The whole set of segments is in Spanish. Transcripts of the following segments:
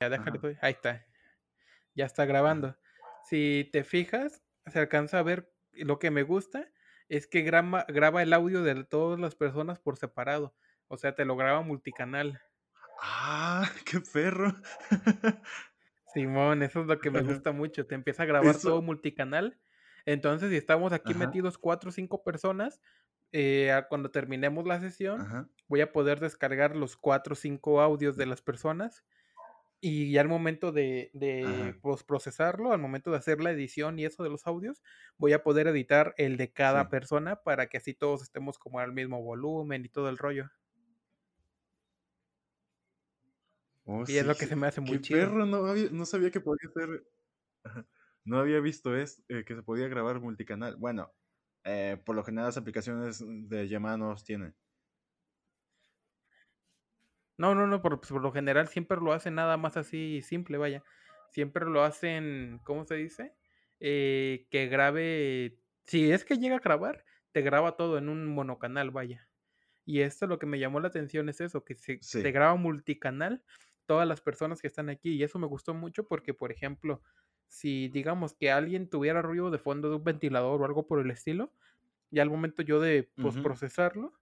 Ya déjale, doy. Ahí está. Ya está grabando. Si te fijas, se alcanza a ver lo que me gusta es que grama graba el audio de todas las personas por separado. O sea, te lo graba multicanal. ¡Ah, qué perro! Simón, eso es lo que me gusta mucho. Te empieza a grabar todo multicanal. Entonces, si estamos aquí Ajá. metidos 4 o 5 personas, eh, cuando terminemos la sesión, Ajá. voy a poder descargar los 4 o 5 audios de las personas, y ya al momento de de Ajá. posprocesarlo, al momento de hacer la edición y eso de los audios, voy a poder editar el de cada Sí. persona para que así todos estemos como al mismo volumen y todo el rollo. Oh, Y es lo que se me hace ¡Qué muy chido. perro! No había no sabía que podía ser. No había visto es eh, que se podía grabar multicanal. Bueno, eh, por lo general las aplicaciones de llamada no los tienen. No, no, no, por pues, por lo general siempre lo hacen nada más así simple, vaya. Siempre lo hacen, ¿cómo se dice? Eh, que grabe si es que llega a grabar, te graba todo en un monocanal, vaya. Y esto lo que me llamó la atención es eso, que se te graba multicanal todas las personas que están aquí, y eso me gustó mucho porque, por ejemplo, si digamos que alguien tuviera ruido de fondo de un ventilador o algo por el estilo, ya al momento yo de Ujú. posprocesarlo,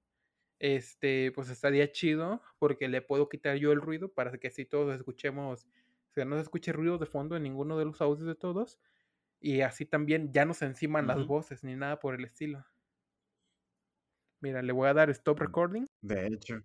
este, pues estaría chido, porque le puedo quitar yo el ruido para que así todos escuchemos, o sea, no se escuche ruido de fondo en ninguno de los audios de todos, y así también ya no se enciman las voces ni nada por el estilo. Mira, le voy a dar stop Mm, recording. de hecho.